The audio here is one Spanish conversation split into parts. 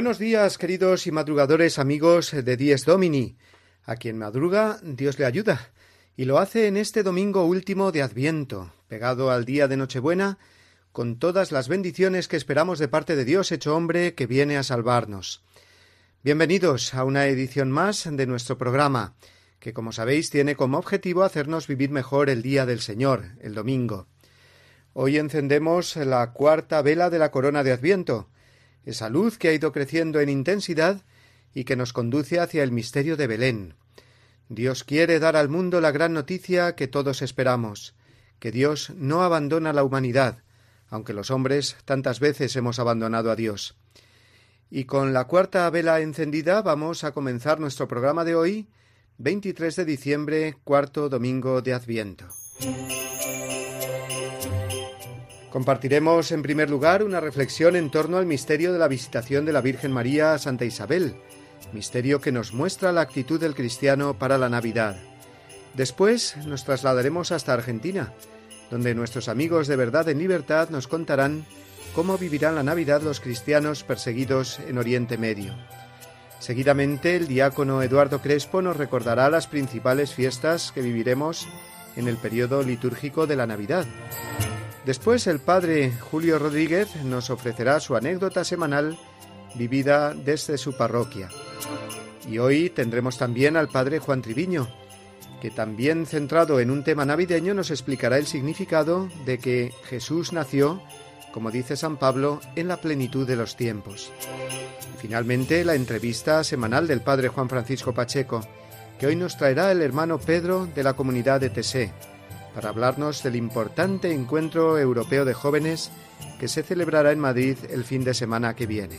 Buenos días, queridos y madrugadores amigos de Dies Domini. A quien madruga, Dios le ayuda, y lo hace en este domingo último de Adviento, pegado al día de Nochebuena, con todas las bendiciones que esperamos de parte de Dios hecho hombre que viene a salvarnos. Bienvenidos a una edición más de nuestro programa, que como sabéis tiene como objetivo hacernos vivir mejor el día del Señor, el domingo. Hoy encendemos la cuarta vela de la corona de Adviento, esa luz que ha ido creciendo en intensidad y que nos conduce hacia el misterio de Belén. Dios quiere dar al mundo la gran noticia que todos esperamos, que Dios no abandona la humanidad, aunque los hombres tantas veces hemos abandonado a Dios. Y con la cuarta vela encendida vamos a comenzar nuestro programa de hoy, 23 de diciembre, cuarto domingo de Adviento. Compartiremos en primer lugar una reflexión en torno al misterio de la visitación de la Virgen María a Santa Isabel, misterio que nos muestra la actitud del cristiano para la Navidad. Después nos trasladaremos hasta Argentina, donde nuestros amigos de Verdad en Libertad nos contarán cómo vivirán la Navidad los cristianos perseguidos en Oriente Medio. Seguidamente, el diácono Eduardo Crespo nos recordará las principales fiestas que viviremos en el periodo litúrgico de la Navidad. Después el padre Julio Rodríguez nos ofrecerá su anécdota semanal vivida desde su parroquia. Y hoy tendremos también al padre Juan Triviño, que también centrado en un tema navideño nos explicará el significado de que Jesús nació, como dice San Pablo, en la plenitud de los tiempos. Y finalmente la entrevista semanal del padre Juan Francisco Pacheco, que hoy nos traerá el hermano Pedro de la comunidad de Tesé para hablarnos del importante encuentro europeo de jóvenes que se celebrará en Madrid el fin de semana que viene.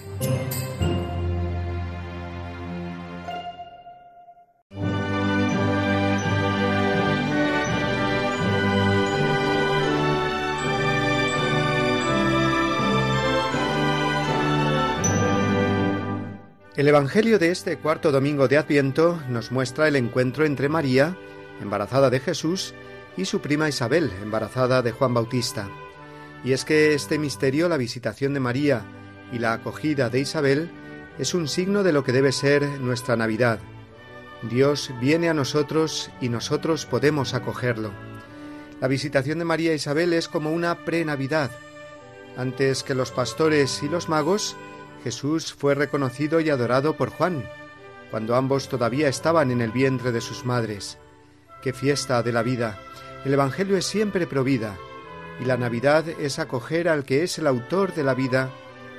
El Evangelio de este cuarto domingo de Adviento nos muestra el encuentro entre María, embarazada de Jesús, y su prima Isabel, embarazada de Juan Bautista. Y es que este misterio, la visitación de María y la acogida de Isabel, es un signo de lo que debe ser nuestra Navidad. Dios viene a nosotros y nosotros podemos acogerlo. La visitación de María e Isabel es como una pre-Navidad. Antes que los pastores y los magos, Jesús fue reconocido y adorado por Juan, cuando ambos todavía estaban en el vientre de sus madres. ¡Qué fiesta de la vida! El Evangelio es siempre provida, y la Navidad es acoger al que es el autor de la vida,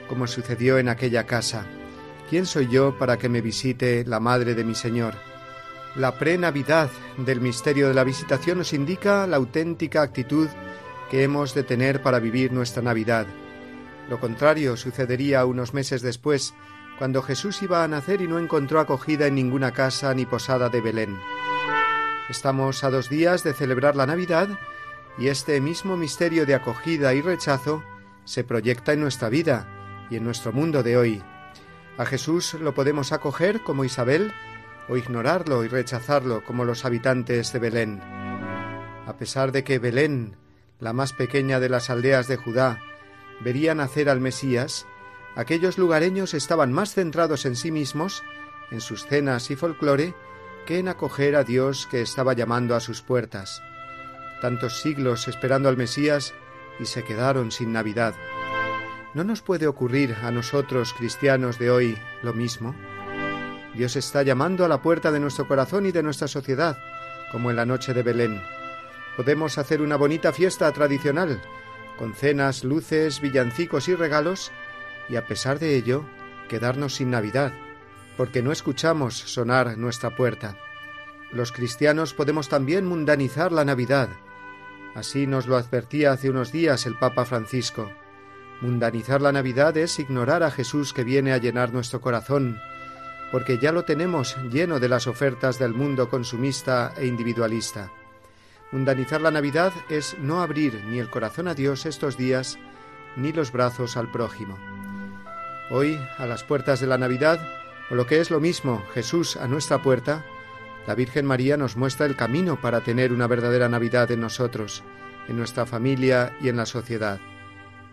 como sucedió en aquella casa. ¿Quién soy yo para que me visite la madre de mi Señor? La pre-Navidad del misterio de la visitación nos indica la auténtica actitud que hemos de tener para vivir nuestra Navidad. Lo contrario sucedería unos meses después, cuando Jesús iba a nacer y no encontró acogida en ninguna casa ni posada de Belén. Estamos a dos días de celebrar la Navidad y este mismo misterio de acogida y rechazo se proyecta en nuestra vida y en nuestro mundo de hoy. A Jesús lo podemos acoger como Isabel o ignorarlo y rechazarlo como los habitantes de Belén. A pesar de que Belén, la más pequeña de las aldeas de Judá, vería nacer al Mesías, aquellos lugareños estaban más centrados en sí mismos, en sus cenas y folclore, que en acoger a Dios que estaba llamando a sus puertas. Tantos siglos esperando al Mesías y se quedaron sin Navidad. ¿No nos puede ocurrir a nosotros, cristianos de hoy, lo mismo? Dios está llamando a la puerta de nuestro corazón y de nuestra sociedad, como en la noche de Belén. Podemos hacer una bonita fiesta tradicional, con cenas, luces, villancicos y regalos, y a pesar de ello, quedarnos sin Navidad, porque no escuchamos sonar nuestra puerta. los cristianos podemos también mundanizar la Navidad. Así nos lo advertía hace unos días el Papa Francisco. Mundanizar la Navidad es ignorar a Jesús que viene a llenar nuestro corazón, porque ya lo tenemos lleno de las ofertas del mundo consumista e individualista. Mundanizar la Navidad es no abrir ni el corazón a Dios estos días, ni los brazos al prójimo. Hoy, a las puertas de la Navidad, o lo que es lo mismo, Jesús a nuestra puerta, la Virgen María nos muestra el camino para tener una verdadera Navidad en nosotros, en nuestra familia y en la sociedad.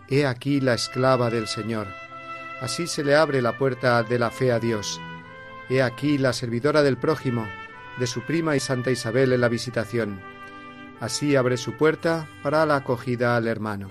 He aquí la esclava del Señor. Así se le abre la puerta de la fe a Dios. He aquí la servidora del prójimo, de su prima y Santa Isabel en la visitación. Así abre su puerta para la acogida al hermano.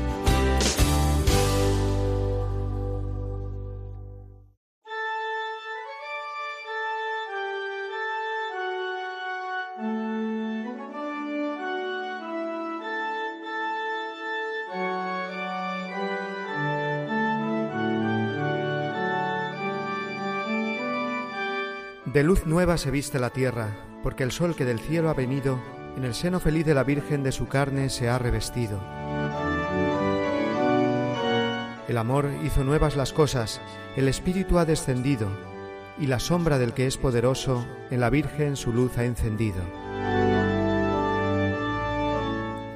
De luz nueva se viste la tierra, porque el sol que del cielo ha venido, en el seno feliz de la Virgen de su carne se ha revestido. El amor hizo nuevas las cosas, el Espíritu ha descendido, y la sombra del que es poderoso en la Virgen su luz ha encendido.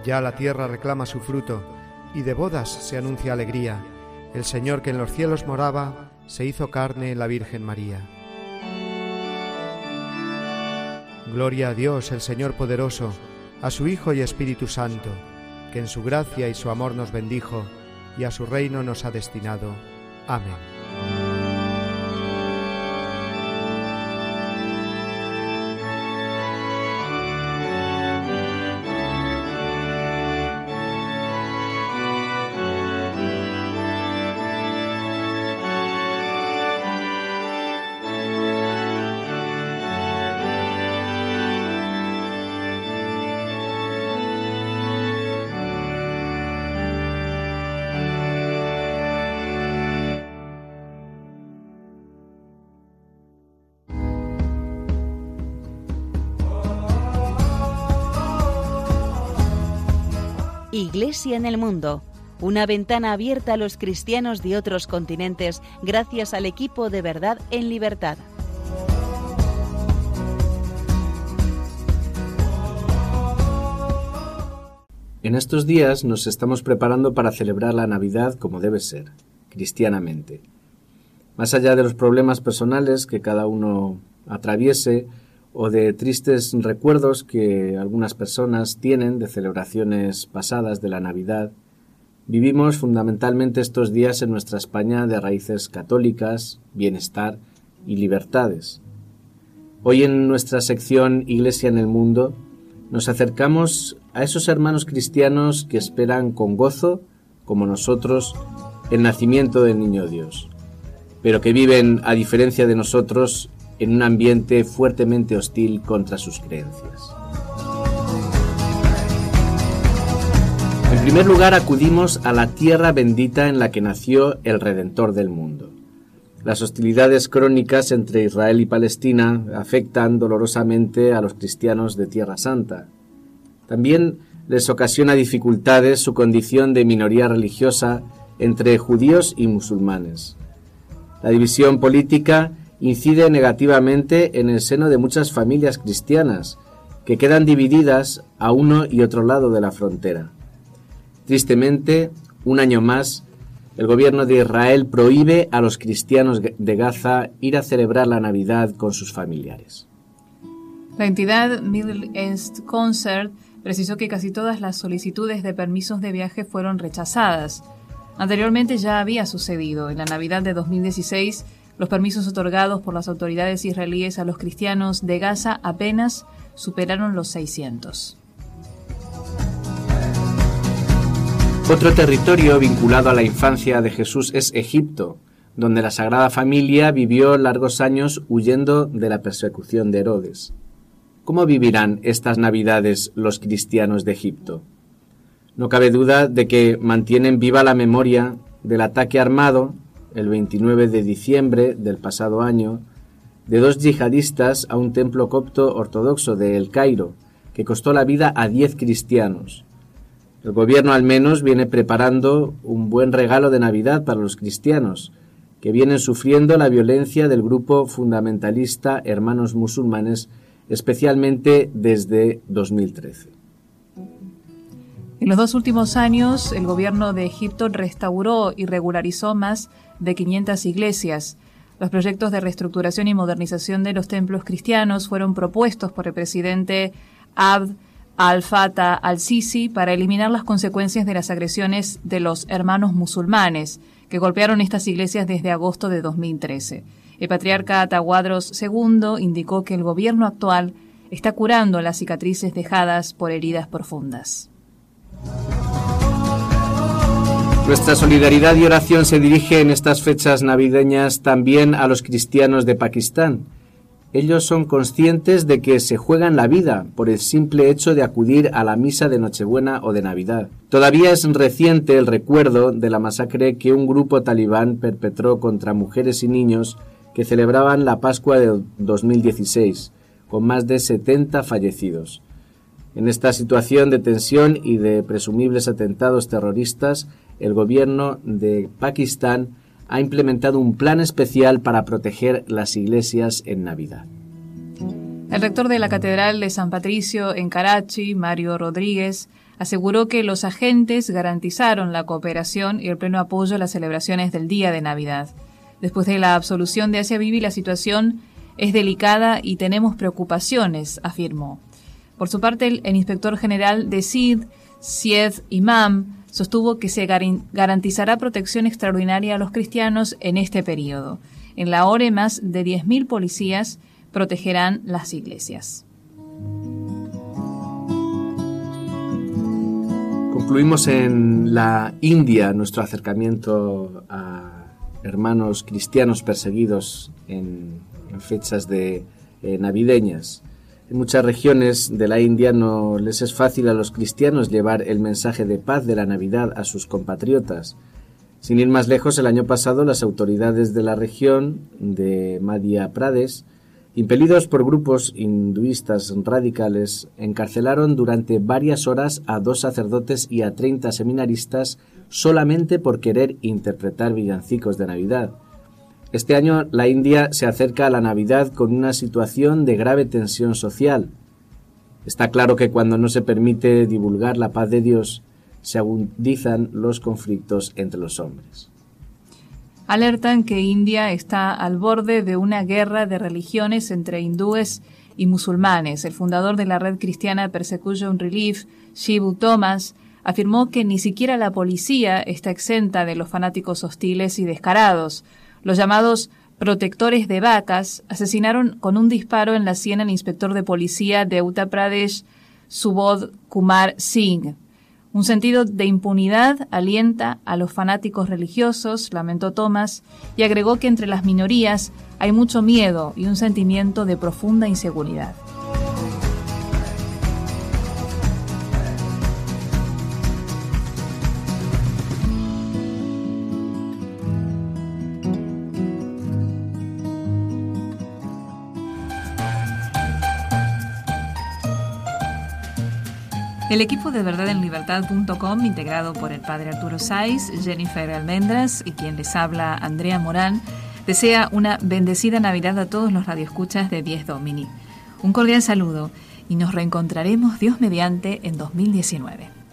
Ya la tierra reclama su fruto, y de bodas se anuncia alegría. El Señor que en los cielos moraba, se hizo carne en la Virgen María. Gloria a Dios, el Señor poderoso, a su Hijo y Espíritu Santo, que en su gracia y su amor nos bendijo y a su reino nos ha destinado. Amén. Iglesia en el Mundo, una ventana abierta a los cristianos de otros continentes gracias al equipo de verdad en libertad. En estos días nos estamos preparando para celebrar la Navidad como debe ser, cristianamente. Más allá de los problemas personales que cada uno atraviese, o de tristes recuerdos que algunas personas tienen de celebraciones pasadas de la Navidad, vivimos fundamentalmente estos días en nuestra España de raíces católicas, bienestar y libertades. Hoy en nuestra sección Iglesia en el Mundo nos acercamos a esos hermanos cristianos que esperan con gozo, como nosotros, el nacimiento del Niño Dios, pero que viven, a diferencia de nosotros, en un ambiente fuertemente hostil contra sus creencias. En primer lugar acudimos a la tierra bendita en la que nació el Redentor del mundo. Las hostilidades crónicas entre Israel y Palestina afectan dolorosamente a los cristianos de Tierra Santa. También les ocasiona dificultades su condición de minoría religiosa entre judíos y musulmanes. La división política incide negativamente en el seno de muchas familias cristianas, que quedan divididas a uno y otro lado de la frontera. Tristemente, un año más, el gobierno de Israel prohíbe a los cristianos de Gaza ir a celebrar la Navidad con sus familiares. La entidad Middle East Concert precisó que casi todas las solicitudes de permisos de viaje fueron rechazadas. Anteriormente ya había sucedido. En la Navidad de 2016, los permisos otorgados por las autoridades israelíes a los cristianos de Gaza apenas superaron los 600. Otro territorio vinculado a la infancia de Jesús es Egipto, donde la Sagrada Familia vivió largos años huyendo de la persecución de Herodes. ¿Cómo vivirán estas Navidades los cristianos de Egipto? No cabe duda de que mantienen viva la memoria del ataque armado, el 29 de diciembre del pasado año, de dos yihadistas a un templo copto ortodoxo de El Cairo, que costó la vida a diez cristianos. El gobierno al menos viene preparando un buen regalo de Navidad para los cristianos, que vienen sufriendo la violencia del grupo fundamentalista Hermanos Musulmanes especialmente desde 2013. En los dos últimos años, el gobierno de Egipto restauró y regularizó más de 500 iglesias. Los proyectos de reestructuración y modernización de los templos cristianos fueron propuestos por el presidente Abd al-Fattah al-Sisi para eliminar las consecuencias de las agresiones de los hermanos musulmanes que golpearon estas iglesias desde agosto de 2013. El patriarca Atahuadros II indicó que el gobierno actual está curando las cicatrices dejadas por heridas profundas. Nuestra solidaridad y oración se dirige en estas fechas navideñas también a los cristianos de Pakistán. Ellos son conscientes de que se juegan la vida por el simple hecho de acudir a la misa de Nochebuena o de Navidad. Todavía es reciente el recuerdo de la masacre que un grupo talibán perpetró contra mujeres y niños que celebraban la Pascua de 2016, con más de 70 fallecidos. En esta situación de tensión y de presumibles atentados terroristas, el gobierno de Pakistán ha implementado un plan especial para proteger las iglesias en Navidad. El rector de la Catedral de San Patricio en Karachi, Mario Rodríguez, aseguró que los agentes garantizaron la cooperación y el pleno apoyo a las celebraciones del día de Navidad. Después de la absolución de Asia Bibi, la situación es delicada y tenemos preocupaciones, afirmó. Por su parte, el, inspector general de SID, Sied Imam, sostuvo que se garantizará protección extraordinaria a los cristianos en este periodo. En la ORE, más de 10.000 policías protegerán las iglesias. Concluimos en la India nuestro acercamiento a hermanos cristianos perseguidos en, fechas de eh, navideñas. En muchas regiones de la India no les es fácil a los cristianos llevar el mensaje de paz de la Navidad a sus compatriotas. Sin ir más lejos, el año pasado las autoridades de la región de Madhya Pradesh, impelidos por grupos hinduistas radicales, encarcelaron durante varias horas a dos sacerdotes y a treinta seminaristas solamente por querer interpretar villancicos de Navidad. Este año la India se acerca a la Navidad con una situación de grave tensión social. Está claro que cuando no se permite divulgar la paz de Dios, se agudizan los conflictos entre los hombres. Alertan que India está al borde de una guerra de religiones entre hindúes y musulmanes. El fundador de la red cristiana Persecution Relief, Shibu Thomas, afirmó que ni siquiera la policía está exenta de los fanáticos hostiles y descarados. Los llamados protectores de vacas asesinaron con un disparo en la sien al inspector de policía de Uttar Pradesh, Subodh Kumar Singh. Un sentido de impunidad alienta a los fanáticos religiosos, lamentó Thomas, y agregó que entre las minorías hay mucho miedo y un sentimiento de profunda inseguridad. El equipo de libertad.com, integrado por el padre Arturo Saiz, Jennifer Almendras y quien les habla, Andrea Morán, desea una bendecida Navidad a todos los radioescuchas de 10 Domini. Un cordial saludo y nos reencontraremos Dios mediante en 2019.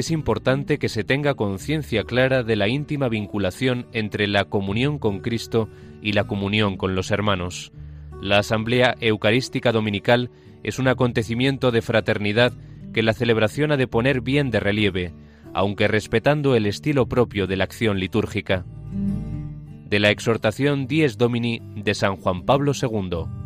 Es importante que se tenga conciencia clara de la íntima vinculación entre la comunión con Cristo y la comunión con los hermanos. La Asamblea Eucarística Dominical es un acontecimiento de fraternidad que la celebración ha de poner bien de relieve, aunque respetando el estilo propio de la acción litúrgica. De la exhortación Dies Domini de San Juan Pablo II.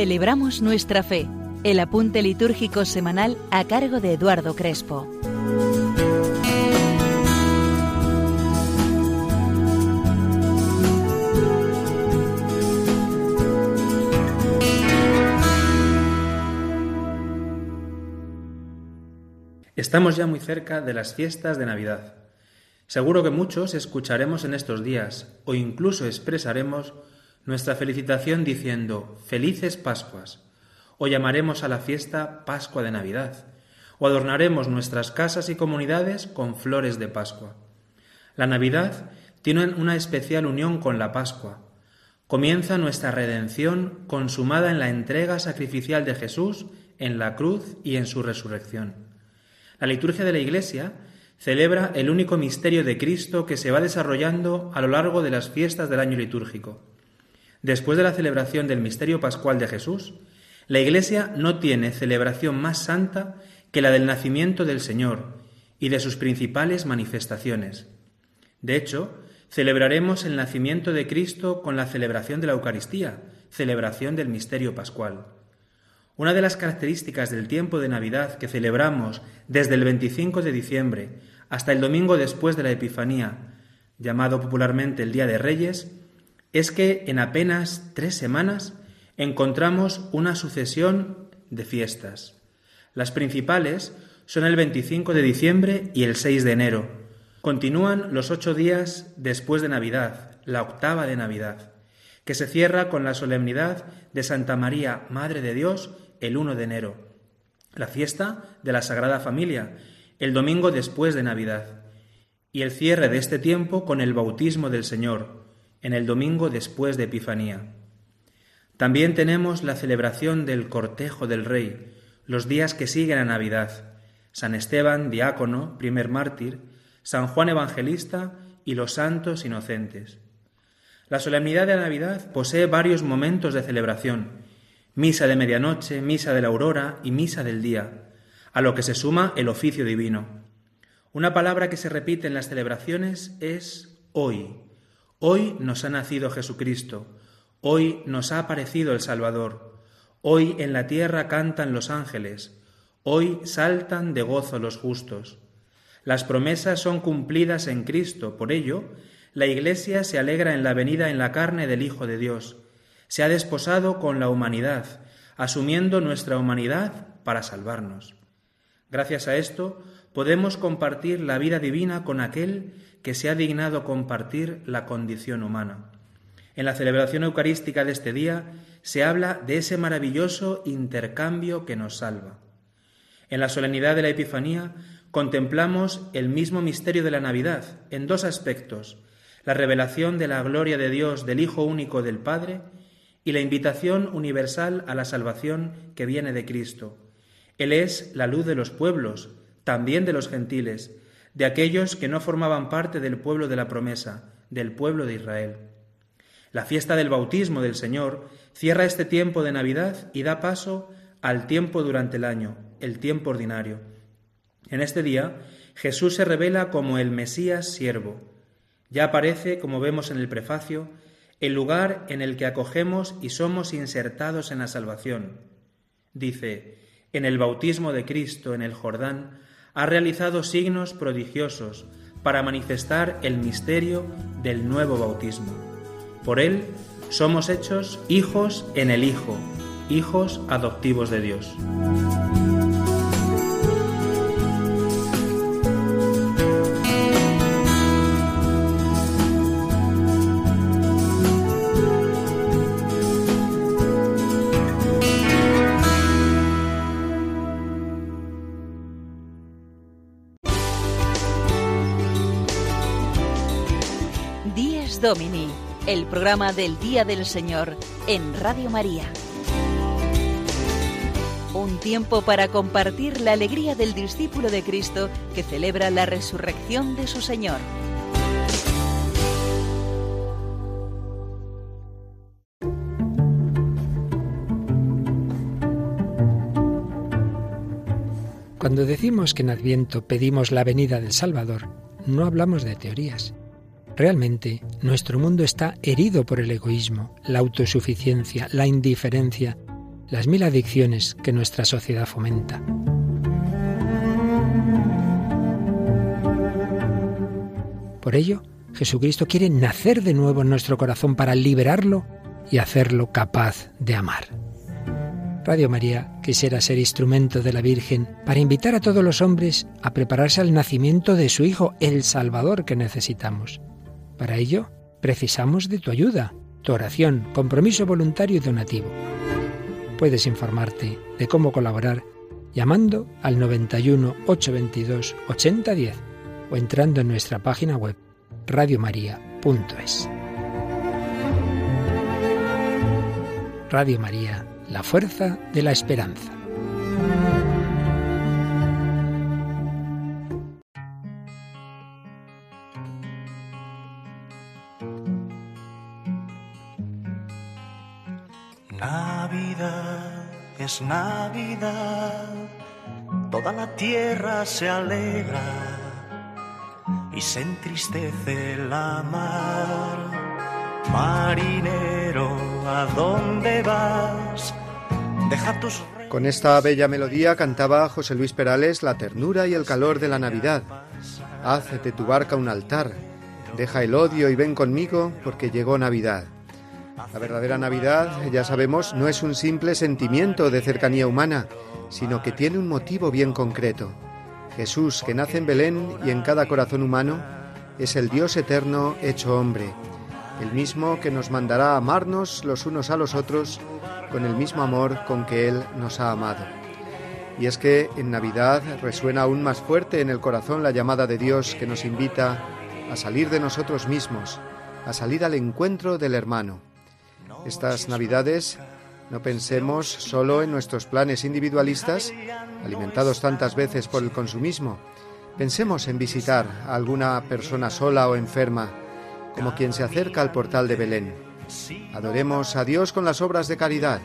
Celebramos nuestra fe. El apunte litúrgico semanal a cargo de Eduardo Crespo. Estamos ya muy cerca de las fiestas de Navidad. Seguro que muchos escucharemos en estos días o incluso expresaremos nuestra felicitación diciendo Felices Pascuas, o llamaremos a la fiesta Pascua de Navidad, o adornaremos nuestras casas y comunidades con flores de Pascua. La Navidad tiene una especial unión con la Pascua. Comienza nuestra redención consumada en la entrega sacrificial de Jesús en la cruz y en su resurrección. La liturgia de la Iglesia celebra el único misterio de Cristo que se va desarrollando a lo largo de las fiestas del año litúrgico. Después de la celebración del misterio pascual de Jesús, la Iglesia no tiene celebración más santa que la del nacimiento del Señor y de sus principales manifestaciones. De hecho, celebraremos el nacimiento de Cristo con la celebración de la Eucaristía, celebración del misterio pascual. Una de las características del tiempo de Navidad que celebramos desde el 25 de diciembre hasta el domingo después de la Epifanía, llamado popularmente el Día de Reyes, es que en apenas tres semanas encontramos una sucesión de fiestas. Las principales son el 25 de diciembre y el 6 de enero. Continúan los ocho días después de Navidad, la octava de Navidad, que se cierra con la solemnidad de Santa María, Madre de Dios, el 1 de enero, la fiesta de la Sagrada Familia, el domingo después de Navidad, y el cierre de este tiempo con el bautismo del Señor, en el domingo después de Epifanía. También tenemos la celebración del cortejo del Rey, los días que siguen a Navidad, San Esteban, diácono, primer mártir, San Juan Evangelista y los santos inocentes. La solemnidad de la Navidad posee varios momentos de celebración, misa de medianoche, misa de la aurora y misa del día, a lo que se suma el oficio divino. Una palabra que se repite en las celebraciones es hoy, Hoy nos ha nacido Jesucristo, hoy nos ha aparecido el Salvador, hoy en la tierra cantan los ángeles, hoy saltan de gozo los justos. Las promesas son cumplidas en Cristo, por ello, la Iglesia se alegra en la venida en la carne del Hijo de Dios. Se ha desposado con la humanidad, asumiendo nuestra humanidad para salvarnos. Gracias a esto, podemos compartir la vida divina con aquel que se ha dignado compartir la condición humana. En la celebración eucarística de este día se habla de ese maravilloso intercambio que nos salva. En la solemnidad de la Epifanía contemplamos el mismo misterio de la Navidad en dos aspectos, la revelación de la gloria de Dios del Hijo único del Padre y la invitación universal a la salvación que viene de Cristo. Él es la luz de los pueblos, también de los gentiles, de aquellos que no formaban parte del pueblo de la promesa, del pueblo de Israel. La fiesta del bautismo del Señor cierra este tiempo de Navidad y da paso al tiempo durante el año, el tiempo ordinario. En este día Jesús se revela como el Mesías siervo. Ya aparece, como vemos en el prefacio, el lugar en el que acogemos y somos insertados en la salvación. Dice, en el bautismo de Cristo en el Jordán, ha realizado signos prodigiosos para manifestar el misterio del nuevo bautismo. Por él somos hechos hijos en el Hijo, hijos adoptivos de Dios. Programa del Día del Señor en Radio María. Un tiempo para compartir la alegría del discípulo de Cristo que celebra la resurrección de su Señor. Cuando decimos que en Adviento pedimos la venida del Salvador, no hablamos de teorías. Realmente, nuestro mundo está herido por el egoísmo, la autosuficiencia, la indiferencia, las mil adicciones que nuestra sociedad fomenta. Por ello, Jesucristo quiere nacer de nuevo en nuestro corazón para liberarlo y hacerlo capaz de amar. Radio María quisiera ser instrumento de la Virgen para invitar a todos los hombres a prepararse al nacimiento de su Hijo, el Salvador que necesitamos. Para ello, precisamos de tu ayuda, tu oración, compromiso voluntario y donativo. Puedes informarte de cómo colaborar llamando al 91 822 8010 o entrando en nuestra página web radiomaria.es. Radio María la fuerza de la esperanza. Navidad, toda la tierra se alegra y se entristece la mar. Marinero, ¿a dónde vas? Con esta bella melodía cantaba José Luis Perales la ternura y el calor de la Navidad. Haz tu barca un altar, deja el odio y ven conmigo porque llegó Navidad. La verdadera Navidad, ya sabemos, no es un simple sentimiento de cercanía humana, sino que tiene un motivo bien concreto. Jesús, que nace en Belén y en cada corazón humano, es el Dios eterno hecho hombre, el mismo que nos mandará amarnos los unos a los otros con el mismo amor con que Él nos ha amado. Y es que en Navidad resuena aún más fuerte en el corazón la llamada de Dios que nos invita a salir de nosotros mismos, a salir al encuentro del hermano. Estas Navidades no pensemos solo en nuestros planes individualistas, alimentados tantas veces por el consumismo. Pensemos en visitar a alguna persona sola o enferma, como quien se acerca al portal de Belén Adoremos a Dios con las obras de caridad,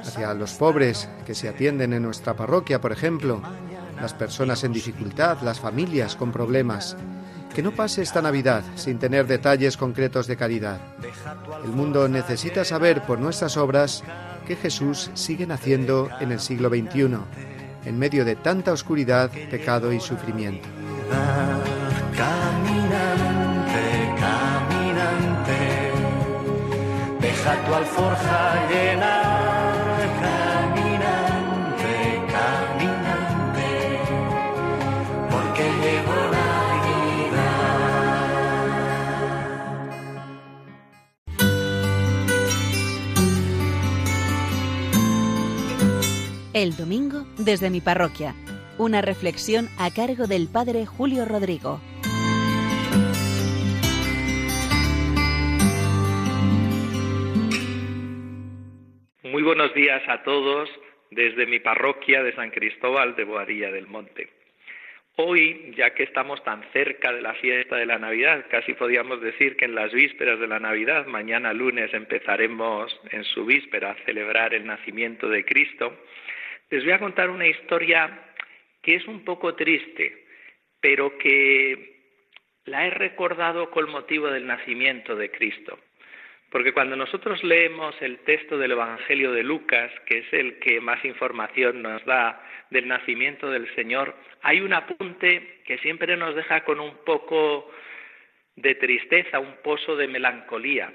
hacia los pobres que se atienden en nuestra parroquia, por ejemplo, las personas en dificultad, las familias con problemas. Que no pase esta Navidad sin tener detalles concretos de caridad. El mundo necesita saber por nuestras obras que Jesús sigue naciendo en el siglo XXI, en medio de tanta oscuridad, pecado y sufrimiento. tu alforja llena, El domingo desde mi parroquia. Una reflexión a cargo del Padre Julio Rodrigo. Muy buenos días a todos desde mi parroquia de San Cristóbal de Boadilla del Monte. Hoy, ya que estamos tan cerca de la fiesta de la Navidad, casi podríamos decir que en las vísperas de la Navidad, mañana lunes empezaremos en su víspera a celebrar el nacimiento de Cristo, les voy a contar una historia que es un poco triste, pero que la he recordado con motivo del nacimiento de Cristo. Porque cuando nosotros leemos el texto del Evangelio de Lucas, que es el que más información nos da del nacimiento del Señor, hay un apunte que siempre nos deja con un poco de tristeza, un pozo de melancolía,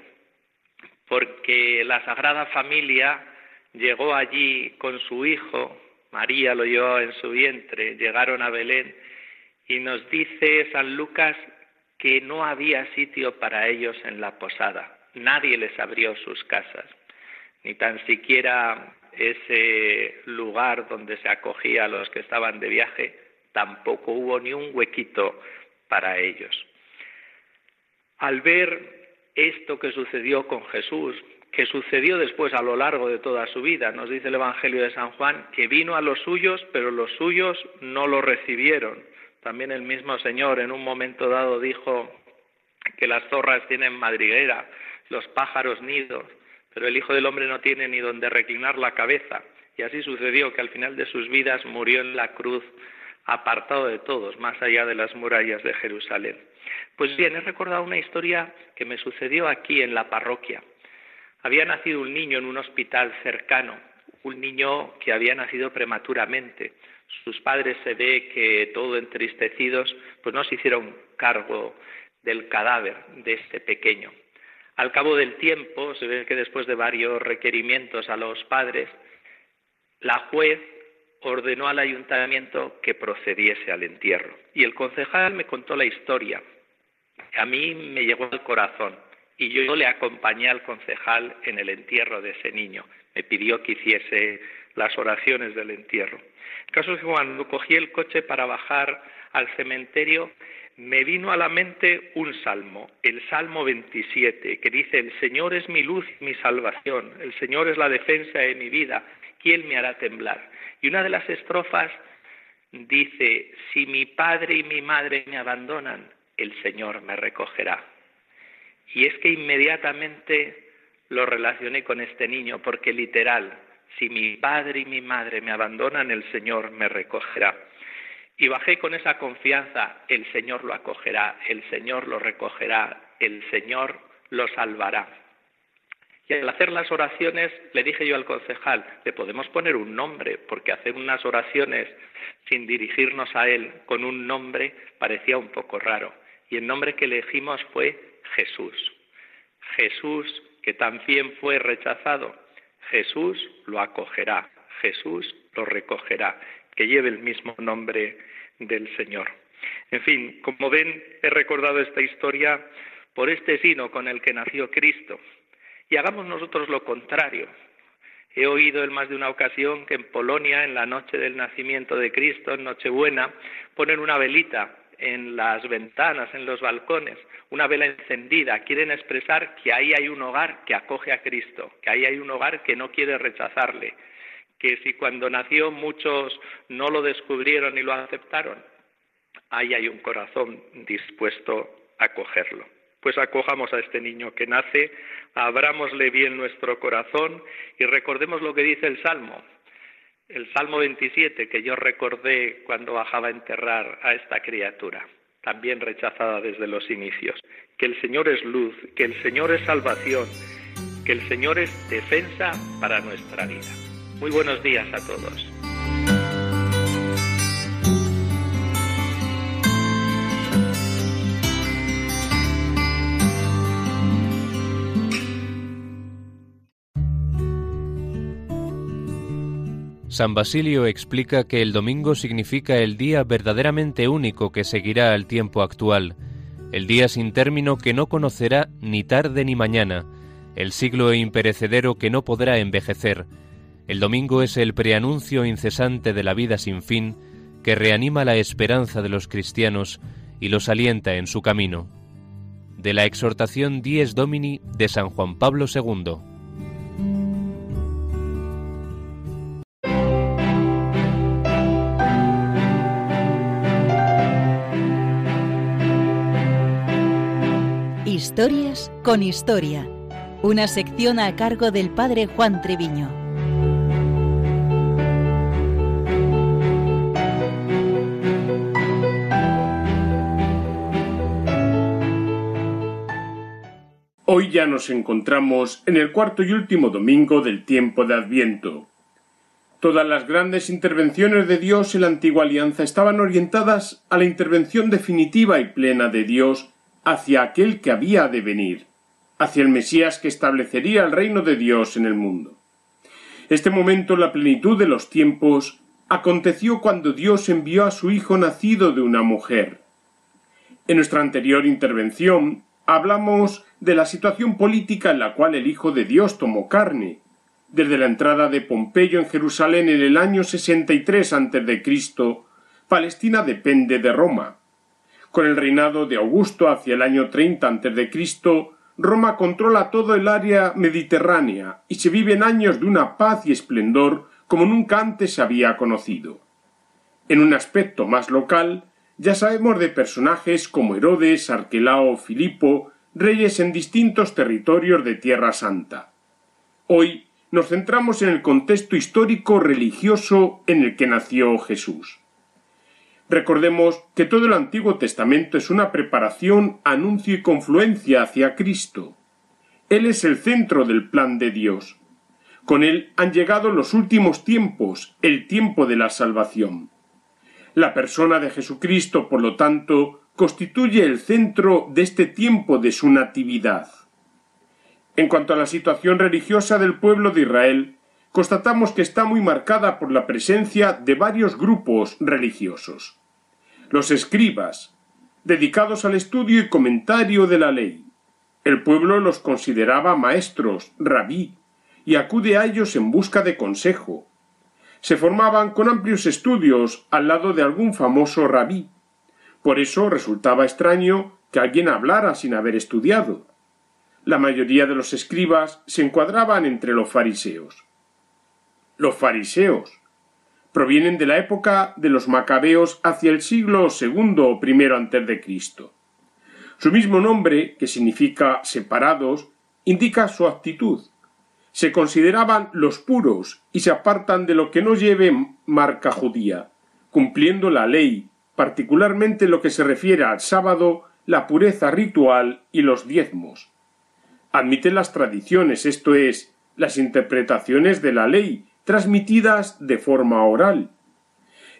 porque la Sagrada Familia llegó allí con su hijo, María lo llevó en su vientre, llegaron a Belén y nos dice San Lucas que no había sitio para ellos en la posada nadie les abrió sus casas, ni tan siquiera ese lugar donde se acogía a los que estaban de viaje, tampoco hubo ni un huequito para ellos. Al ver esto que sucedió con Jesús, que sucedió después a lo largo de toda su vida. Nos dice el Evangelio de San Juan que vino a los suyos, pero los suyos no lo recibieron. También el mismo Señor en un momento dado dijo que las zorras tienen madriguera, los pájaros nidos, pero el Hijo del Hombre no tiene ni donde reclinar la cabeza. Y así sucedió que al final de sus vidas murió en la cruz, apartado de todos, más allá de las murallas de Jerusalén. Pues bien, he recordado una historia que me sucedió aquí en la parroquia. Había nacido un niño en un hospital cercano, un niño que había nacido prematuramente. Sus padres se ve que todo entristecidos, pues no se hicieron cargo del cadáver de este pequeño. Al cabo del tiempo, se ve que después de varios requerimientos a los padres, la juez ordenó al ayuntamiento que procediese al entierro. Y el concejal me contó la historia. A mí me llegó al corazón y yo le acompañé al concejal en el entierro de ese niño. Me pidió que hiciese las oraciones del entierro. El caso es que cuando cogí el coche para bajar al cementerio, me vino a la mente un salmo, el Salmo 27, que dice, el Señor es mi luz y mi salvación, el Señor es la defensa de mi vida, ¿quién me hará temblar? Y una de las estrofas dice, si mi padre y mi madre me abandonan, el Señor me recogerá. Y es que inmediatamente lo relacioné con este niño, porque literal, si mi padre y mi madre me abandonan, el Señor me recogerá. Y bajé con esa confianza, el Señor lo acogerá, el Señor lo recogerá, el Señor lo salvará. Y al hacer las oraciones le dije yo al concejal, le podemos poner un nombre, porque hacer unas oraciones sin dirigirnos a él con un nombre parecía un poco raro. Y el nombre que elegimos fue Jesús. Jesús, que también fue rechazado, Jesús lo acogerá, Jesús lo recogerá, que lleve el mismo nombre del Señor. En fin, como ven, he recordado esta historia por este sino con el que nació Cristo. Y hagamos nosotros lo contrario. He oído en más de una ocasión que en Polonia, en la noche del nacimiento de Cristo, en Nochebuena, ponen una velita en las ventanas, en los balcones, una vela encendida. Quieren expresar que ahí hay un hogar que acoge a Cristo, que ahí hay un hogar que no quiere rechazarle, que si cuando nació muchos no lo descubrieron y lo aceptaron, ahí hay un corazón dispuesto a acogerlo. Pues acojamos a este niño que nace, abrámosle bien nuestro corazón y recordemos lo que dice el Salmo, el Salmo 27 que yo recordé cuando bajaba a enterrar a esta criatura, también rechazada desde los inicios. Que el Señor es luz, que el Señor es salvación, que el Señor es defensa para nuestra vida. Muy buenos días a todos. San Basilio explica que el domingo significa el día verdaderamente único que seguirá al tiempo actual, el día sin término que no conocerá ni tarde ni mañana, el siglo imperecedero que no podrá envejecer. El domingo es el preanuncio incesante de la vida sin fin que reanima la esperanza de los cristianos y los alienta en su camino. De la exhortación Dies Domini de San Juan Pablo II. Historias con Historia, una sección a cargo del padre Juan Treviño. Hoy ya nos encontramos en el cuarto y último domingo del tiempo de Adviento. Todas las grandes intervenciones de Dios en la antigua alianza estaban orientadas a la intervención definitiva y plena de Dios hacia aquel que había de venir, hacia el Mesías que establecería el reino de Dios en el mundo. Este momento, la plenitud de los tiempos, aconteció cuando Dios envió a su Hijo nacido de una mujer. En nuestra anterior intervención hablamos de la situación política en la cual el Hijo de Dios tomó carne, desde la entrada de Pompeyo en Jerusalén en el año 63 a.C., Palestina depende de Roma. Con el reinado de Augusto hacia el año 30 a.C., Roma controla todo el área mediterránea y se viven años de una paz y esplendor como nunca antes se había conocido. En un aspecto más local, ya sabemos de personajes como Herodes, Arquelao, Filipo, reyes en distintos territorios de Tierra Santa. Hoy nos centramos en el contexto histórico religioso en el que nació Jesús. Recordemos que todo el Antiguo Testamento es una preparación, anuncio y confluencia hacia Cristo. Él es el centro del plan de Dios. Con él han llegado los últimos tiempos, el tiempo de la salvación. La persona de Jesucristo, por lo tanto, constituye el centro de este tiempo de su natividad. En cuanto a la situación religiosa del pueblo de Israel, constatamos que está muy marcada por la presencia de varios grupos religiosos. Los escribas, dedicados al estudio y comentario de la ley. El pueblo los consideraba maestros, rabí, y acude a ellos en busca de consejo. Se formaban con amplios estudios al lado de algún famoso rabí. Por eso resultaba extraño que alguien hablara sin haber estudiado. La mayoría de los escribas se encuadraban entre los fariseos. Los fariseos provienen de la época de los macabeos hacia el siglo II o I antes de Cristo. Su mismo nombre, que significa separados, indica su actitud. Se consideraban los puros y se apartan de lo que no lleve marca judía, cumpliendo la ley, particularmente lo que se refiere al sábado, la pureza ritual y los diezmos admiten las tradiciones, esto es, las interpretaciones de la ley, transmitidas de forma oral.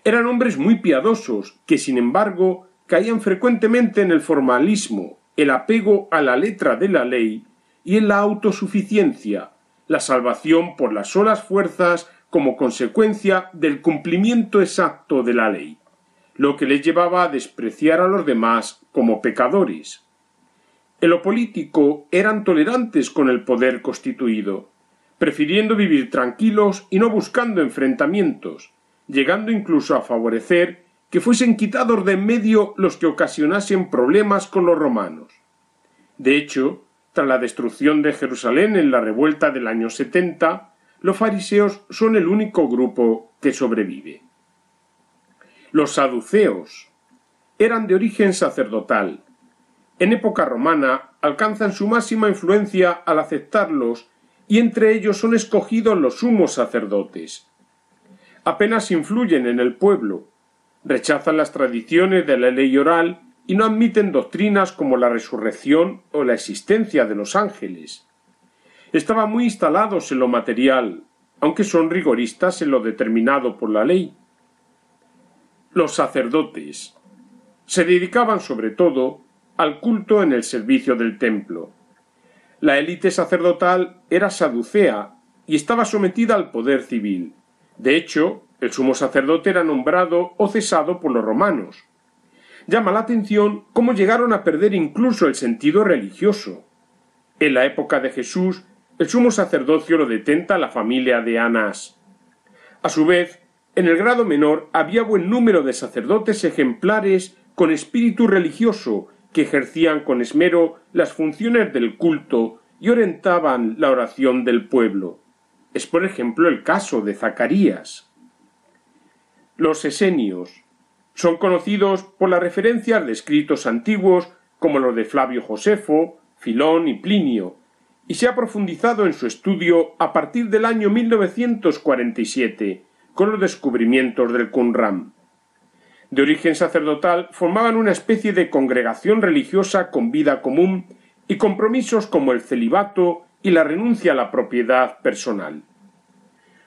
Eran hombres muy piadosos, que sin embargo caían frecuentemente en el formalismo, el apego a la letra de la ley y en la autosuficiencia, la salvación por las solas fuerzas como consecuencia del cumplimiento exacto de la ley, lo que les llevaba a despreciar a los demás como pecadores. En lo político eran tolerantes con el poder constituido, prefiriendo vivir tranquilos y no buscando enfrentamientos, llegando incluso a favorecer que fuesen quitados de en medio los que ocasionasen problemas con los romanos. De hecho, tras la destrucción de Jerusalén en la revuelta del año 70, los fariseos son el único grupo que sobrevive. Los saduceos eran de origen sacerdotal, en época romana alcanzan su máxima influencia al aceptarlos y entre ellos son escogidos los sumos sacerdotes. Apenas influyen en el pueblo, rechazan las tradiciones de la ley oral y no admiten doctrinas como la resurrección o la existencia de los ángeles. Estaban muy instalados en lo material, aunque son rigoristas en lo determinado por la ley. Los sacerdotes se dedicaban sobre todo al culto en el servicio del templo. La élite sacerdotal era saducea y estaba sometida al poder civil. De hecho, el sumo sacerdote era nombrado o cesado por los romanos. Llama la atención cómo llegaron a perder incluso el sentido religioso. En la época de Jesús, el sumo sacerdocio lo detenta la familia de Anás. A su vez, en el grado menor había buen número de sacerdotes ejemplares con espíritu religioso que ejercían con esmero las funciones del culto y orientaban la oración del pueblo. Es por ejemplo el caso de Zacarías. Los esenios son conocidos por las referencias de escritos antiguos como los de Flavio Josefo, Filón y Plinio, y se ha profundizado en su estudio a partir del año 1947 con los descubrimientos del Qumran de origen sacerdotal, formaban una especie de congregación religiosa con vida común y compromisos como el celibato y la renuncia a la propiedad personal.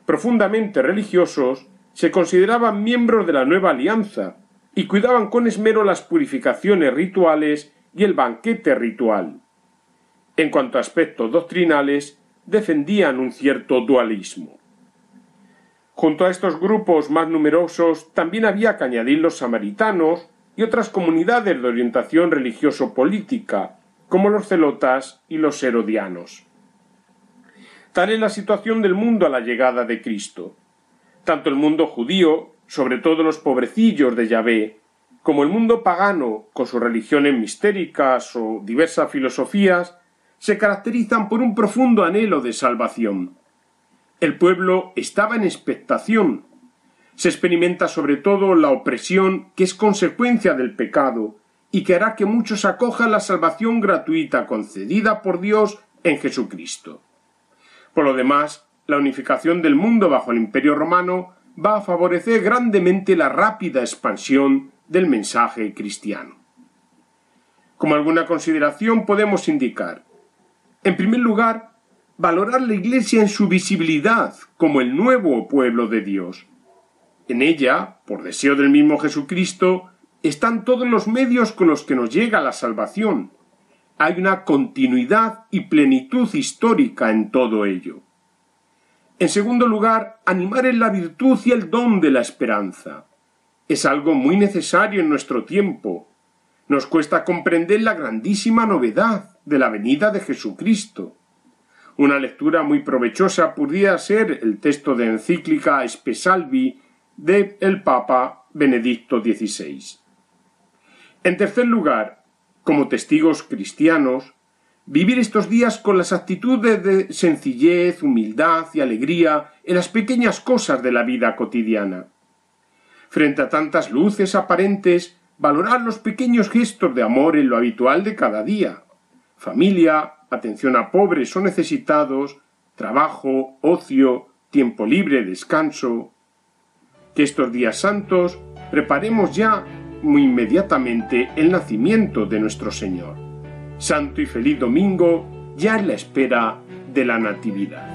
Profundamente religiosos, se consideraban miembros de la nueva alianza y cuidaban con esmero las purificaciones rituales y el banquete ritual. En cuanto a aspectos doctrinales, defendían un cierto dualismo. Junto a estos grupos más numerosos también había que añadir los samaritanos y otras comunidades de orientación religioso-política, como los celotas y los herodianos. Tal es la situación del mundo a la llegada de Cristo. Tanto el mundo judío, sobre todo los pobrecillos de Yahvé, como el mundo pagano, con sus religiones mistéricas o diversas filosofías, se caracterizan por un profundo anhelo de salvación. El pueblo estaba en expectación. Se experimenta sobre todo la opresión que es consecuencia del pecado y que hará que muchos acojan la salvación gratuita concedida por Dios en Jesucristo. Por lo demás, la unificación del mundo bajo el Imperio romano va a favorecer grandemente la rápida expansión del mensaje cristiano. Como alguna consideración podemos indicar, en primer lugar, valorar la Iglesia en su visibilidad como el nuevo pueblo de Dios. En ella, por deseo del mismo Jesucristo, están todos los medios con los que nos llega la salvación. Hay una continuidad y plenitud histórica en todo ello. En segundo lugar, animar en la virtud y el don de la esperanza. Es algo muy necesario en nuestro tiempo. Nos cuesta comprender la grandísima novedad de la venida de Jesucristo. Una lectura muy provechosa podría ser el texto de encíclica Espesalvi de el Papa Benedicto XVI. En tercer lugar, como testigos cristianos, Vivir estos días con las actitudes de sencillez, humildad y alegría en las pequeñas cosas de la vida cotidiana. Frente a tantas luces aparentes, valorar los pequeños gestos de amor en lo habitual de cada día. Familia, atención a pobres o necesitados, trabajo, ocio, tiempo libre, descanso. Que estos días santos preparemos ya muy inmediatamente el nacimiento de nuestro Señor santo y feliz domingo, ya en la espera de la Natividad.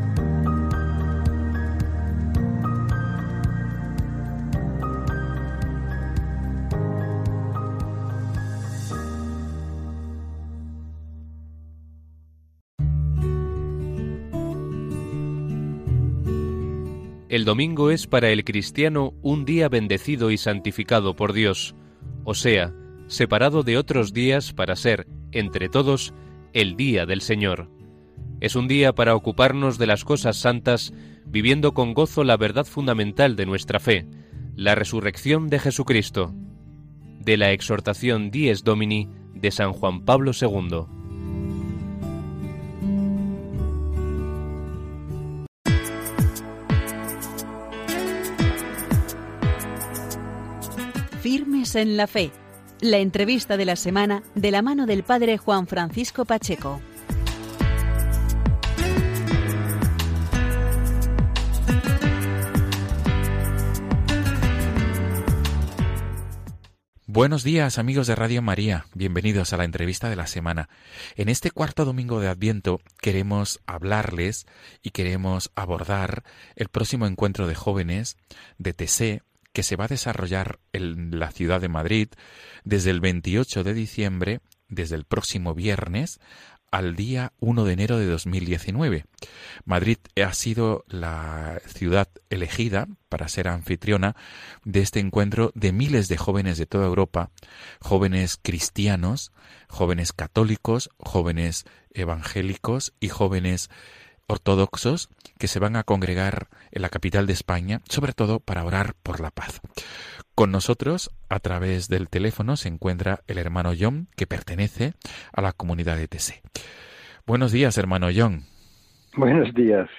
El domingo es para el cristiano un día bendecido y santificado por Dios, o sea, separado de otros días para ser, entre todos, el día del Señor. Es un día para ocuparnos de las cosas santas, viviendo con gozo la verdad fundamental de nuestra fe, la resurrección de Jesucristo. De la exhortación Dies Domini de San Juan Pablo II. Firmes en la Fe. La entrevista de la semana de la mano del Padre Juan Francisco Pacheco. Buenos días amigos de Radio María, bienvenidos a la entrevista de la semana. En este cuarto domingo de Adviento queremos hablarles y queremos abordar el próximo encuentro de jóvenes de TC que se va a desarrollar en la ciudad de Madrid desde el 28 de diciembre, desde el próximo viernes, al día 1 de enero de 2019. Madrid ha sido la ciudad elegida para ser anfitriona de este encuentro de miles de jóvenes de toda Europa, jóvenes cristianos, jóvenes católicos, jóvenes evangélicos y jóvenes ortodoxos que se van a congregar en la capital de España, sobre todo para orar por la paz. Con nosotros, a través del teléfono, se encuentra el hermano John, que pertenece a la comunidad de TC. Buenos días, hermano John. Buenos días.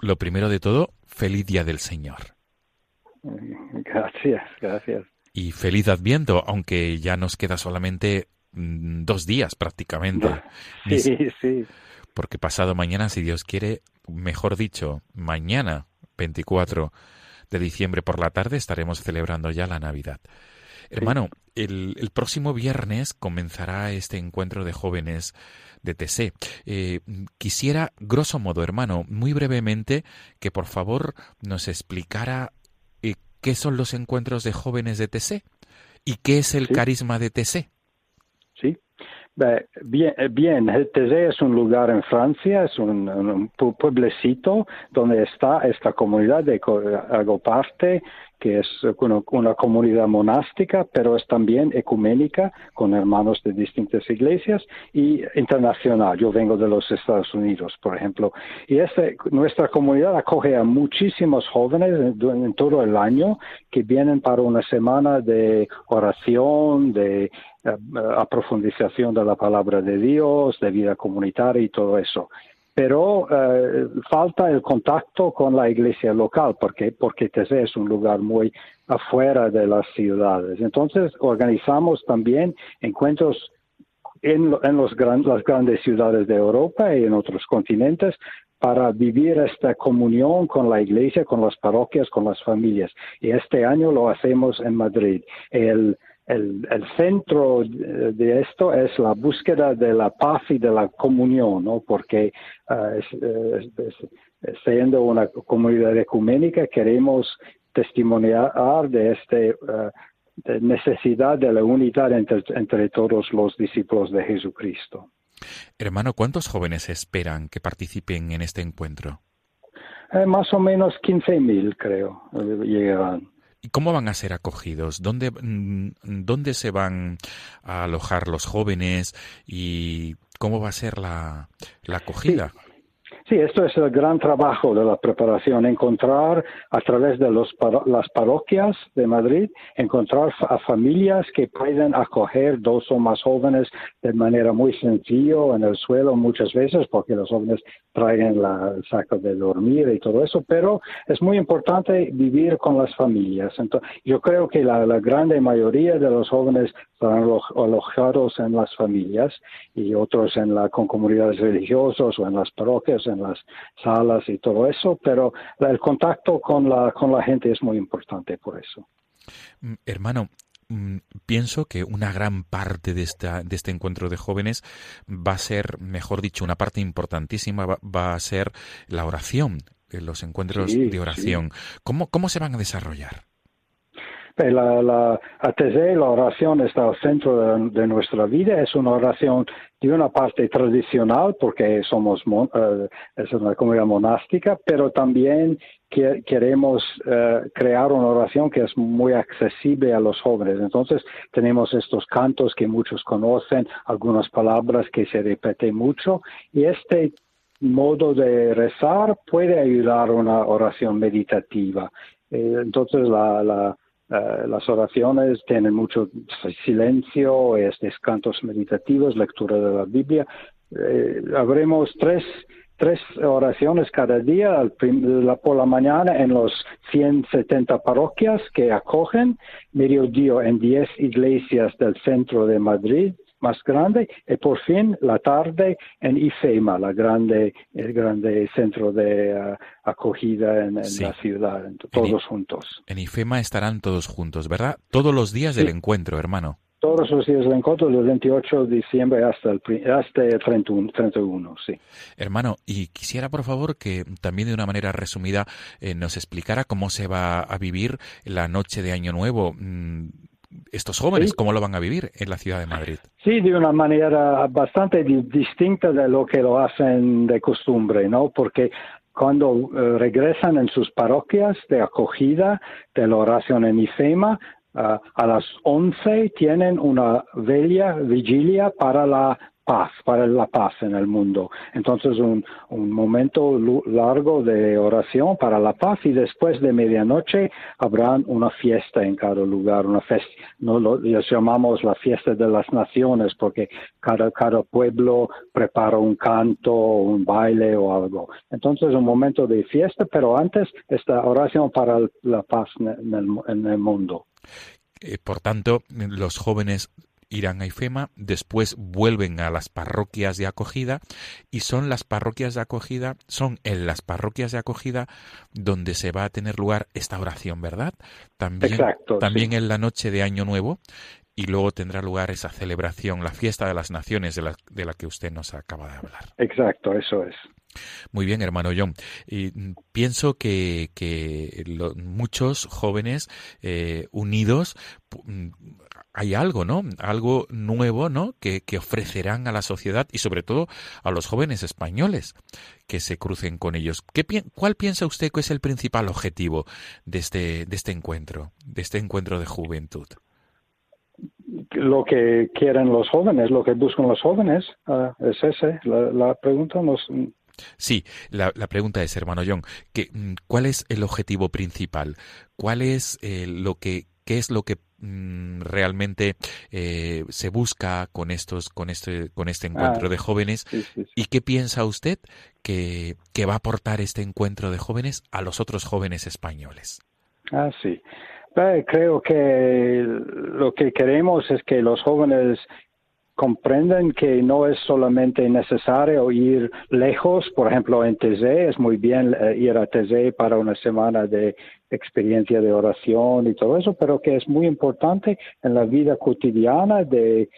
Lo primero de todo, feliz día del Señor. Gracias, gracias. Y feliz Adviento, aunque ya nos queda solamente mm, dos días prácticamente. Sí, sí. Porque pasado mañana, si Dios quiere, mejor dicho, mañana 24 de diciembre por la tarde estaremos celebrando ya la Navidad. Hermano, el, el, próximo viernes comenzará este encuentro de jóvenes de TC. Eh, quisiera, grosso modo, hermano, muy brevemente, que por favor nos explicara eh, qué son los encuentros de jóvenes de TC y qué es el Sí. carisma de TC. Sí. Beh, Bien, eh, bien, Tézé es un lugar en Francia, es un, un pu- pueblecito donde está esta comunidad de hago parte, que es una, comunidad monástica, pero es también ecuménica con hermanos de distintas iglesias y internacional. Yo vengo de los Estados Unidos, por ejemplo, y este, nuestra comunidad acoge a muchísimos jóvenes en, en todo el año que vienen para una semana de oración, de eh, aprofundización de la palabra de Dios, de vida comunitaria y todo eso. Pero eh, falta el contacto con la iglesia local, porque, porque Tese es un lugar muy afuera de las ciudades. Entonces organizamos también encuentros en, en los gran- las grandes ciudades de Europa y en otros continentes para vivir esta comunión con la iglesia, con las parroquias, con las familias. Y este año lo hacemos en Madrid. El, el, el centro de esto es la búsqueda de la paz y de la comunión, ¿no? Porque eh, es- es- es- siendo una comunidad ecuménica queremos testimoniar de esta necesidad de la unidad entre, entre todos los discípulos de Jesucristo. Hermano, ¿cuántos jóvenes esperan que participen en este encuentro? Eh, más o menos 15.000 creo eh, llegarán. ¿Y cómo van a ser acogidos? ¿Dónde, mm, ¿Dónde se van a alojar los jóvenes? ¿Y cómo va a ser la, la acogida? Esto es el gran trabajo de la preparación, encontrar a través de los las parroquias de Madrid, encontrar a familias que pueden acoger dos o más jóvenes de manera muy sencilla en el suelo muchas veces, porque los jóvenes traen la, el saco de dormir y todo eso, pero es muy importante vivir con las familias. Entonces, yo creo que la, la grande mayoría de los jóvenes están alo- alojados en las familias y otros en la, con comunidades religiosas o en las parroquias, en las salas y todo eso, pero el contacto con la, con la gente es muy importante por eso. Mm, Hermano, mm, pienso que una gran parte de, esta, de este encuentro de jóvenes va a ser, mejor dicho, una parte importantísima va, va a ser la oración, eh, los encuentros Sí, de oración. ¿Cómo, ¿Cómo se van a desarrollar? Eh, La, la ATC, la oración está al centro de, de nuestra vida. Es una oración de una parte tradicional, porque somos mon- eh, es una comunidad monástica, pero también que- queremos eh, crear una oración que es muy accesible a los jóvenes. Entonces tenemos estos cantos que muchos conocen, algunas palabras que se repiten mucho, y este modo de rezar puede ayudar a una oración meditativa. Eh, entonces la eh, las oraciones tienen mucho silencio, estos cantos meditativos, lectura de la Biblia. Eh, habremos tres, tres oraciones cada día por la mañana en los 170 parroquias que acogen, mediodía en 10 iglesias del centro de Madrid más grande y por fin la tarde en IFEMA, la grande, el grande centro de uh, acogida en, en Sí. la ciudad, todos juntos. En IFEMA estarán todos juntos, ¿verdad? Todos los días del encuentro, hermano. Todos los días del encuentro, del 28 de diciembre hasta el, hasta el 31, 31, sí. Hermano, y quisiera por favor que también de una manera resumida eh, nos explicara cómo se va a vivir la noche de Año Nuevo. Mm, Estos jóvenes, Sí. ¿cómo lo van a vivir en la ciudad de Madrid? Sí, de una manera bastante di- distinta de lo que lo hacen de costumbre, ¿no? Porque cuando eh, regresan en sus parroquias de acogida de la oración en IFEMA, ah, a las 11 tienen una bella vigilia para la paz, para la paz en el mundo. Entonces, un, un momento largo de oración para la paz y después de medianoche habrá una fiesta en cada lugar, una fiesta, no lo les llamamos la fiesta de las naciones porque cada, cada pueblo prepara un canto, un baile o algo. Entonces, un momento de fiesta, pero antes esta oración para la paz en el, en el mundo. Eh, por tanto, los jóvenes irán a IFEMA, después vuelven a las parroquias de acogida y son las parroquias de acogida, son en las parroquias de acogida donde se va a tener lugar esta oración, ¿verdad? También, Exacto, también sí. en la noche de Año Nuevo y luego tendrá lugar esa celebración, la fiesta de las naciones de la, de la que usted nos acaba de hablar. Exacto, eso es. Muy bien, hermano John. Y mm, pienso que, que muchos jóvenes eh, unidos mm, hay algo, ¿no? Algo nuevo, ¿no? Que, que ofrecerán a la sociedad y sobre todo a los jóvenes españoles que se crucen con ellos. ¿Qué, ¿Cuál piensa usted que es el principal objetivo de este, de este encuentro, de este encuentro de juventud? Lo que quieren los jóvenes, lo que buscan los jóvenes, ah, es ese. La, la pregunta nos, Sí, la, la pregunta es, hermano John, que, mm, ¿cuál es el objetivo principal? ¿Cuál es eh, lo que, qué es lo que mm, realmente eh, se busca con estos, con este, con este encuentro Ah, de jóvenes? sí, sí, sí. ¿Y qué piensa usted que, que va a aportar este encuentro de jóvenes a los otros jóvenes españoles? Ah, sí. Eh, creo que lo que queremos es que los jóvenes comprenden que no es solamente necesario ir lejos, por ejemplo en TZ, es muy bien eh, ir a TZ para una semana de experiencia de oración y todo eso, pero que es muy importante en la vida cotidiana de,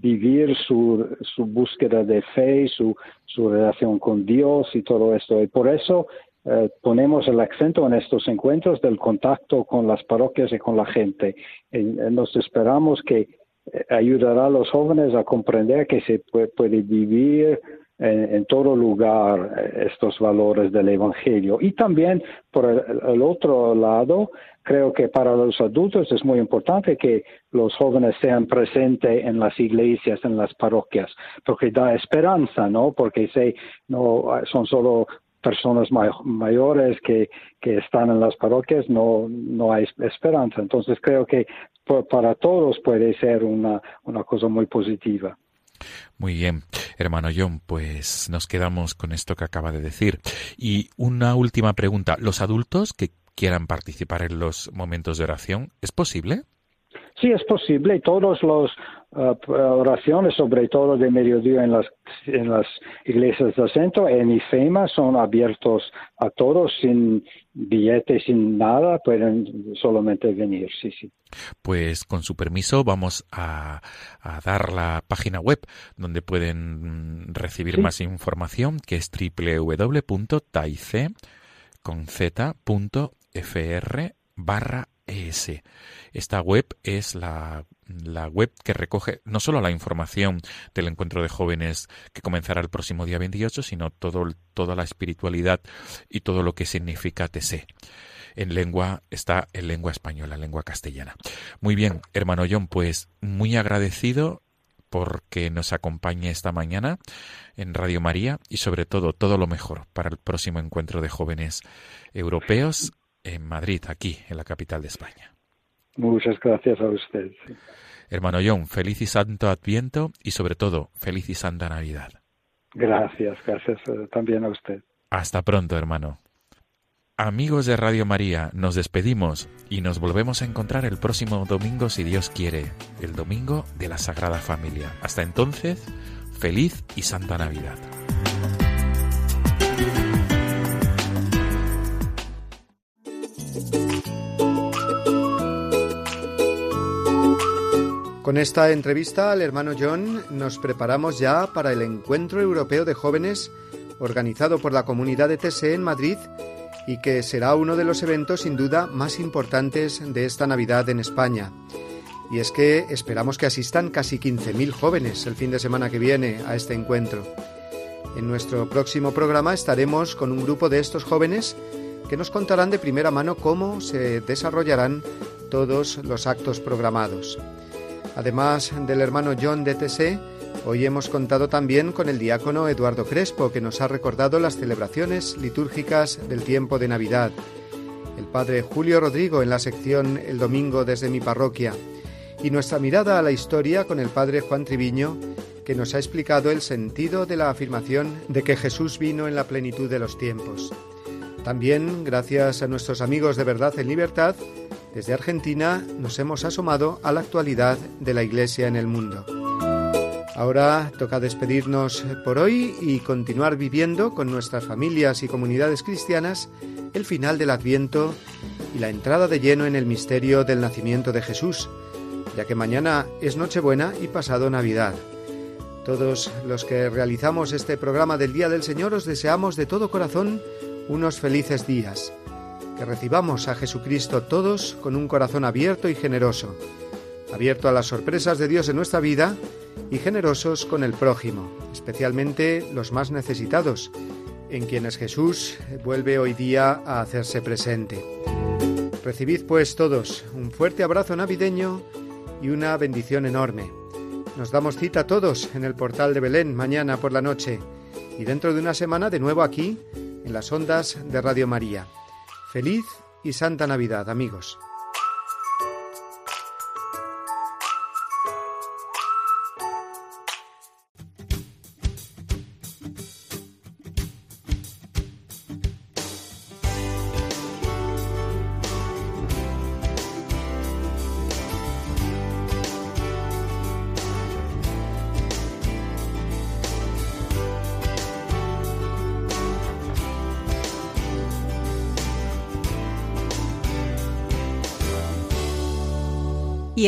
vivir su, búsqueda de fe, su, relación con Dios y todo esto. Y por eso eh, ponemos el acento en estos encuentros del contacto con las parroquias y con la gente. Nos esperamos que ayudará a los jóvenes a comprender que se puede, vivir en, todo lugar eh, estos valores del Evangelio. Y también, por el, otro lado, creo que para los adultos es muy importante que los jóvenes sean presentes en las iglesias, en las parroquias, porque da esperanza, ¿no? Porque se, no son solo personas may mayores que, que están en las parroquias, no, no hay esperanza. Entonces creo que para todos puede ser una, una cosa muy positiva. Muy bien, hermano John, pues nos quedamos con esto que acaba de decir. Y una última pregunta, ¿los adultos que quieran participar en los momentos de oración, ¿es posible? Sí, es posible. Todas las uh, oraciones, sobre todo de mediodía en las, en las iglesias del centro, en IFEMA, son abiertos a todos sin billetes, sin nada, pueden solamente venir, sí, sí. Pues con su permiso vamos a, a dar la página web donde pueden recibir sí. más información, que es www.taice con z.fr barra ES. Esta web es la, la, web que recoge no solo la información del encuentro de jóvenes que comenzará el próximo día 28, sino todo, toda la espiritualidad y todo lo que significa TC. En lengua está en lengua española, lengua castellana. Muy bien, hermano John, pues muy agradecido porque nos acompañe esta mañana en Radio María y sobre todo todo lo mejor para el próximo encuentro de jóvenes europeos en Madrid, aquí, en la capital de España. Muchas gracias a usted. Sí. Hermano John, feliz y santo Adviento y sobre todo, feliz y santa Navidad. Gracias, gracias también a usted. Hasta pronto, hermano. Amigos de Radio María, nos despedimos y nos volvemos a encontrar el próximo domingo si Dios quiere, el domingo de la Sagrada Familia. Hasta entonces, feliz y santa Navidad. Con esta entrevista al hermano John nos preparamos ya para el Encuentro Europeo de Jóvenes organizado por la comunidad de TSE en Madrid y que será uno de los eventos sin duda más importantes de esta Navidad en España. Y es que esperamos que asistan casi 15.000 jóvenes el fin de semana que viene a este encuentro. En nuestro próximo programa estaremos con un grupo de estos jóvenes que nos contarán de primera mano cómo se desarrollarán todos los actos programados. Además del hermano John de TC, hoy hemos contado también con el diácono Eduardo Crespo, que nos ha recordado las celebraciones litúrgicas del tiempo de Navidad. El padre Julio Rodrigo en la sección El Domingo desde mi parroquia. Y nuestra mirada a la historia con el padre Juan Triviño, que nos ha explicado el sentido de la afirmación de que Jesús vino en la plenitud de los tiempos. También, gracias a nuestros amigos de Verdad en Libertad, desde Argentina nos hemos asomado a la actualidad de la Iglesia en el mundo. Ahora toca despedirnos por hoy y continuar viviendo con nuestras familias y comunidades cristianas el final del Adviento y la entrada de lleno en el misterio del nacimiento de Jesús, ya que mañana es Nochebuena y pasado Navidad. Todos los que realizamos este programa del Día del Señor os deseamos de todo corazón unos felices días que recibamos a Jesucristo todos con un corazón abierto y generoso, abierto a las sorpresas de Dios en nuestra vida y generosos con el prójimo, especialmente los más necesitados, en quienes Jesús vuelve hoy día a hacerse presente. Recibid pues todos un fuerte abrazo navideño y una bendición enorme. Nos damos cita todos en el portal de Belén mañana por la noche y dentro de una semana de nuevo aquí en las ondas de Radio María. Feliz y Santa Navidad, amigos.